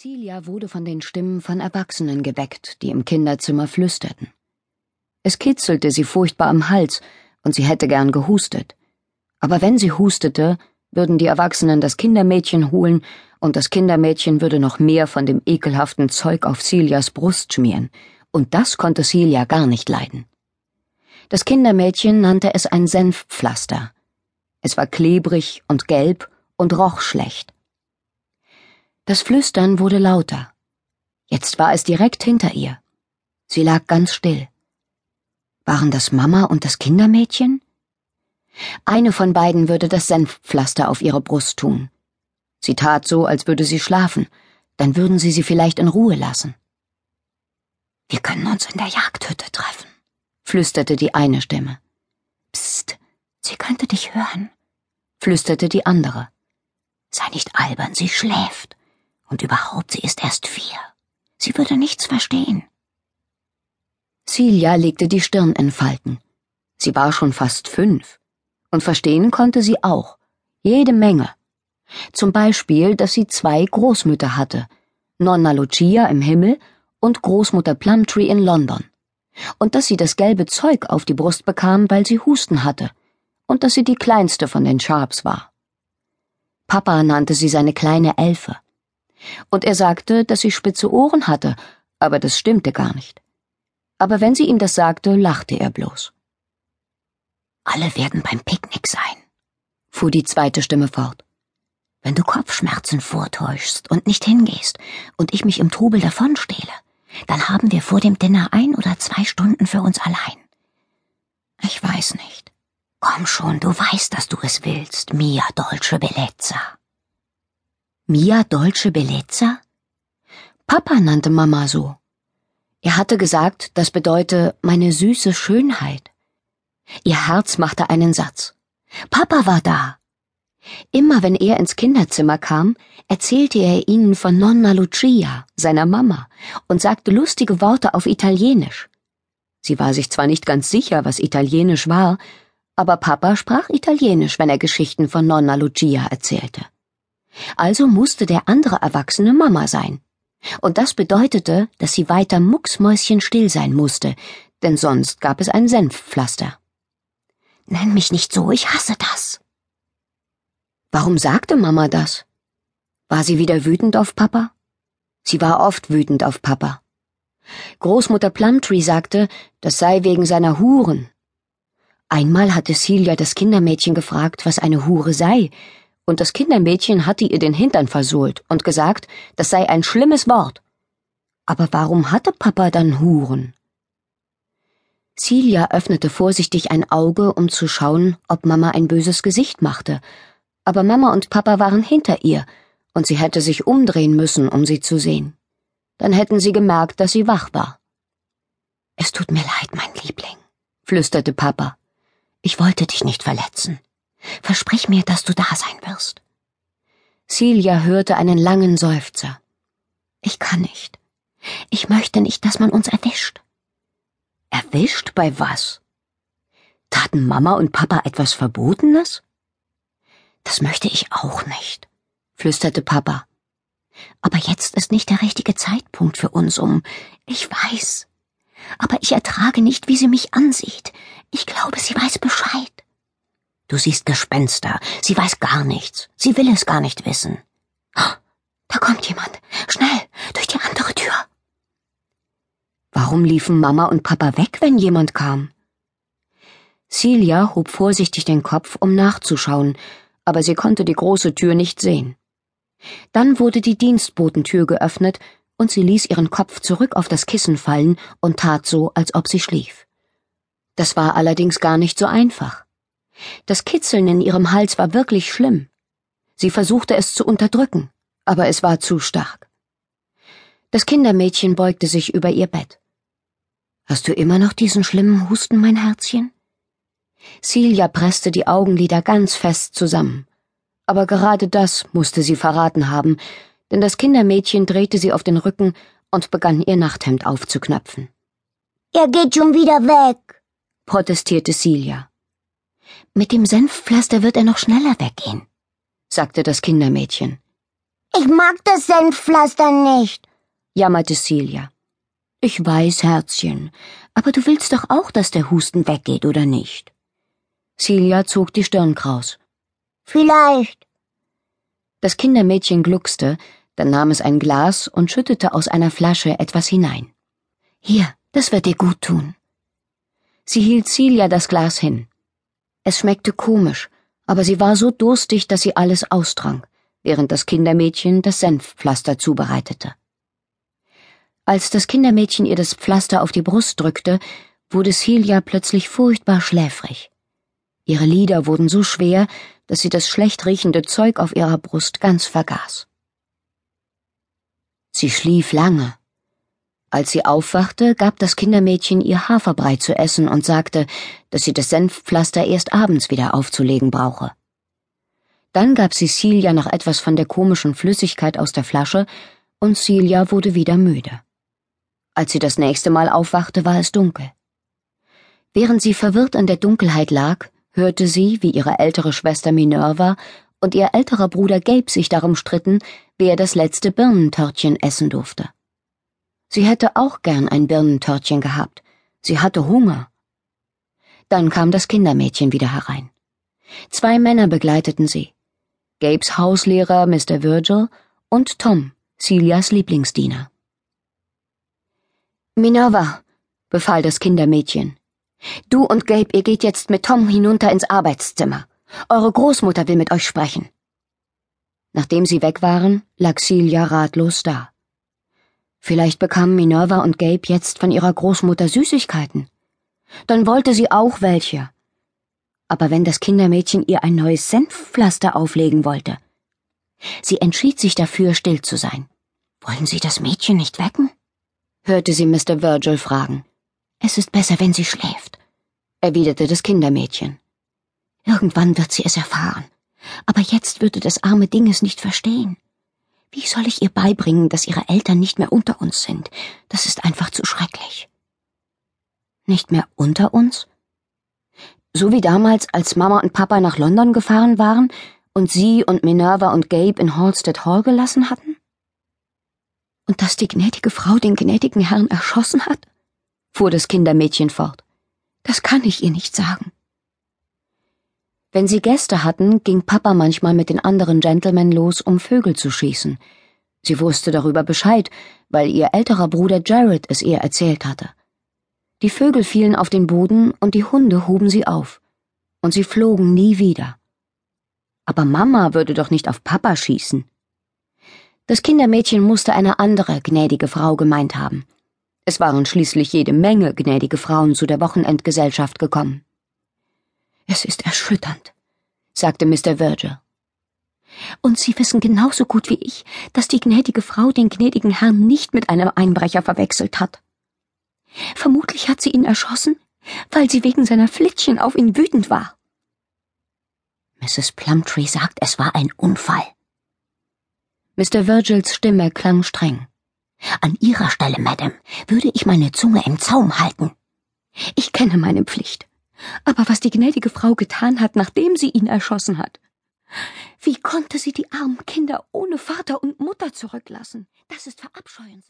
Celia wurde von den Stimmen von Erwachsenen geweckt, die im Kinderzimmer flüsterten. Es kitzelte sie furchtbar am Hals, und sie hätte gern gehustet. Aber wenn sie hustete, würden die Erwachsenen das Kindermädchen holen, und das Kindermädchen würde noch mehr von dem ekelhaften Zeug auf Celias Brust schmieren, und das konnte Celia gar nicht leiden. Das Kindermädchen nannte es ein Senfpflaster. Es war klebrig und gelb und roch schlecht. Das Flüstern wurde lauter. Jetzt war es direkt hinter ihr. Sie lag ganz still. Waren das Mama und das Kindermädchen? Eine von beiden würde das Senfpflaster auf ihre Brust tun. Sie tat so, als würde sie schlafen, dann würden sie sie vielleicht in Ruhe lassen. Wir können uns in der Jagdhütte treffen, flüsterte die eine Stimme. Psst, sie könnte dich hören, flüsterte die andere. Sei nicht albern, sie schläft. Und überhaupt, sie ist erst vier. Sie würde nichts verstehen. Celia legte die Stirn in Falten. Sie war schon fast fünf. Und verstehen konnte sie auch. Jede Menge. Zum Beispiel, dass sie zwei Großmütter hatte. Nonna Lucia im Himmel und Großmutter Plumtree in London. Und dass sie das gelbe Zeug auf die Brust bekam, weil sie Husten hatte. Und dass sie die kleinste von den Sharps war. Papa nannte sie seine kleine Elfe und er sagte, dass sie spitze Ohren hatte, aber das stimmte gar nicht. Aber wenn sie ihm das sagte, lachte er bloß. Alle werden beim Picknick sein, fuhr die zweite Stimme fort. Wenn du Kopfschmerzen vortäuschst und nicht hingehst und ich mich im Trubel davonstehle, dann haben wir vor dem Dinner ein oder zwei Stunden für uns allein. Ich weiß nicht. Komm schon, du weißt, dass du es willst, Mia Dolce Bellezza. Mia Dolce Bellezza? Papa nannte Mama so. Er hatte gesagt, das bedeute meine süße Schönheit. Ihr Herz machte einen Satz. Papa war da. Immer wenn er ins Kinderzimmer kam, erzählte er ihnen von Nonna Lucia, seiner Mama, und sagte lustige Worte auf Italienisch. Sie war sich zwar nicht ganz sicher, was Italienisch war, aber Papa sprach Italienisch, wenn er Geschichten von Nonna Lucia erzählte. Also musste der andere Erwachsene Mama sein. Und das bedeutete, dass sie weiter mucksmäuschenstill sein musste, denn sonst gab es ein Senfpflaster. Nenn mich nicht so, ich hasse das. Warum sagte Mama das? War sie wieder wütend auf Papa? Sie war oft wütend auf Papa. Großmutter Plumtree sagte, das sei wegen seiner Huren. Einmal hatte Celia das Kindermädchen gefragt, was eine Hure sei, und das Kindermädchen hatte ihr den Hintern versohlt und gesagt, das sei ein schlimmes Wort. Aber warum hatte Papa dann Huren? Celia öffnete vorsichtig ein Auge, um zu schauen, ob Mama ein böses Gesicht machte, aber Mama und Papa waren hinter ihr, und sie hätte sich umdrehen müssen, um sie zu sehen. Dann hätten sie gemerkt, dass sie wach war. Es tut mir leid, mein Liebling, flüsterte Papa. Ich wollte dich nicht verletzen. Versprich mir, dass du da sein wirst. Celia hörte einen langen Seufzer. Ich kann nicht. Ich möchte nicht, dass man uns erwischt. Erwischt bei was? Taten Mama und Papa etwas Verbotenes? Das möchte ich auch nicht, flüsterte Papa. Aber jetzt ist nicht der richtige Zeitpunkt für uns, um. Ich weiß. Aber ich ertrage nicht, wie sie mich ansieht. Ich glaube, sie weiß Bescheid. Du siehst Gespenster. Sie weiß gar nichts. Sie will es gar nicht wissen. Da kommt jemand. Schnell, durch die andere Tür. Warum liefen Mama und Papa weg, wenn jemand kam? Celia hob vorsichtig den Kopf, um nachzuschauen, aber sie konnte die große Tür nicht sehen. Dann wurde die Dienstbotentür geöffnet, und sie ließ ihren Kopf zurück auf das Kissen fallen und tat so, als ob sie schlief. Das war allerdings gar nicht so einfach. Das Kitzeln in ihrem Hals war wirklich schlimm. Sie versuchte es zu unterdrücken, aber es war zu stark. Das Kindermädchen beugte sich über ihr Bett. Hast du immer noch diesen schlimmen Husten, mein Herzchen? Celia presste die Augenlider ganz fest zusammen. Aber gerade das musste sie verraten haben, denn das Kindermädchen drehte sie auf den Rücken und begann ihr Nachthemd aufzuknöpfen. Er geht schon wieder weg, protestierte Celia. Mit dem Senfpflaster wird er noch schneller weggehen, sagte das Kindermädchen. Ich mag das Senfpflaster nicht, jammerte Celia. Ich weiß, Herzchen, aber du willst doch auch, dass der Husten weggeht, oder nicht? Celia zog die Stirn kraus. Vielleicht. Das Kindermädchen gluckste, dann nahm es ein Glas und schüttete aus einer Flasche etwas hinein. Hier, das wird dir gut tun. Sie hielt Celia das Glas hin. Es schmeckte komisch, aber sie war so durstig, dass sie alles austrank, während das Kindermädchen das Senfpflaster zubereitete. Als das Kindermädchen ihr das Pflaster auf die Brust drückte, wurde Celia plötzlich furchtbar schläfrig. Ihre Lider wurden so schwer, dass sie das schlecht riechende Zeug auf ihrer Brust ganz vergaß. Sie schlief lange. Als sie aufwachte, gab das Kindermädchen ihr Haferbrei zu essen und sagte, dass sie das Senfpflaster erst abends wieder aufzulegen brauche. Dann gab sie Celia noch etwas von der komischen Flüssigkeit aus der Flasche, und Celia wurde wieder müde. Als sie das nächste Mal aufwachte, war es dunkel. Während sie verwirrt in der Dunkelheit lag, hörte sie, wie ihre ältere Schwester Minerva und ihr älterer Bruder Gabe sich darum stritten, wer das letzte Birnentörtchen essen durfte. Sie hätte auch gern ein Birnentörtchen gehabt. Sie hatte Hunger. Dann kam das Kindermädchen wieder herein. Zwei Männer begleiteten sie. Gabes Hauslehrer Mr. Virgil und Tom, Celias Lieblingsdiener. Minerva, befahl das Kindermädchen. Du und Gabe, ihr geht jetzt mit Tom hinunter ins Arbeitszimmer. Eure Großmutter will mit euch sprechen. Nachdem sie weg waren, lag Celia ratlos da. Vielleicht bekamen Minerva und Gabe jetzt von ihrer Großmutter Süßigkeiten. Dann wollte sie auch welche. Aber wenn das Kindermädchen ihr ein neues Senfpflaster auflegen wollte. Sie entschied sich dafür, still zu sein. Wollen Sie das Mädchen nicht wecken? hörte sie Mr. Virgil fragen. Es ist besser, wenn sie schläft, erwiderte das Kindermädchen. Irgendwann wird sie es erfahren. Aber jetzt würde das arme Ding es nicht verstehen. Wie soll ich ihr beibringen, dass ihre Eltern nicht mehr unter uns sind? Das ist einfach zu schrecklich. Nicht mehr unter uns? So wie damals, als Mama und Papa nach London gefahren waren und sie und Minerva und Gabe in Halstead Hall gelassen hatten? Und dass die gnädige Frau den gnädigen Herrn erschossen hat? fuhr das Kindermädchen fort. Das kann ich ihr nicht sagen. Wenn sie Gäste hatten, ging Papa manchmal mit den anderen Gentlemen los, um Vögel zu schießen. Sie wusste darüber Bescheid, weil ihr älterer Bruder Jared es ihr erzählt hatte. Die Vögel fielen auf den Boden und die Hunde hoben sie auf. Und sie flogen nie wieder. Aber Mama würde doch nicht auf Papa schießen. Das Kindermädchen musste eine andere gnädige Frau gemeint haben. Es waren schließlich jede Menge gnädige Frauen zu der Wochenendgesellschaft gekommen. Es ist erschütternd, sagte Mr. Virgil. Und Sie wissen genauso gut wie ich, dass die gnädige Frau den gnädigen Herrn nicht mit einem Einbrecher verwechselt hat. Vermutlich hat sie ihn erschossen, weil sie wegen seiner Flittchen auf ihn wütend war. Mrs. Plumtree sagt, es war ein Unfall. Mr. Virgils Stimme klang streng. An Ihrer Stelle, Madame, würde ich meine Zunge im Zaum halten. Ich kenne meine Pflicht. Aber was die gnädige Frau getan hat, nachdem sie ihn erschossen hat. Wie konnte sie die armen Kinder ohne Vater und Mutter zurücklassen? Das ist verabscheuenswert.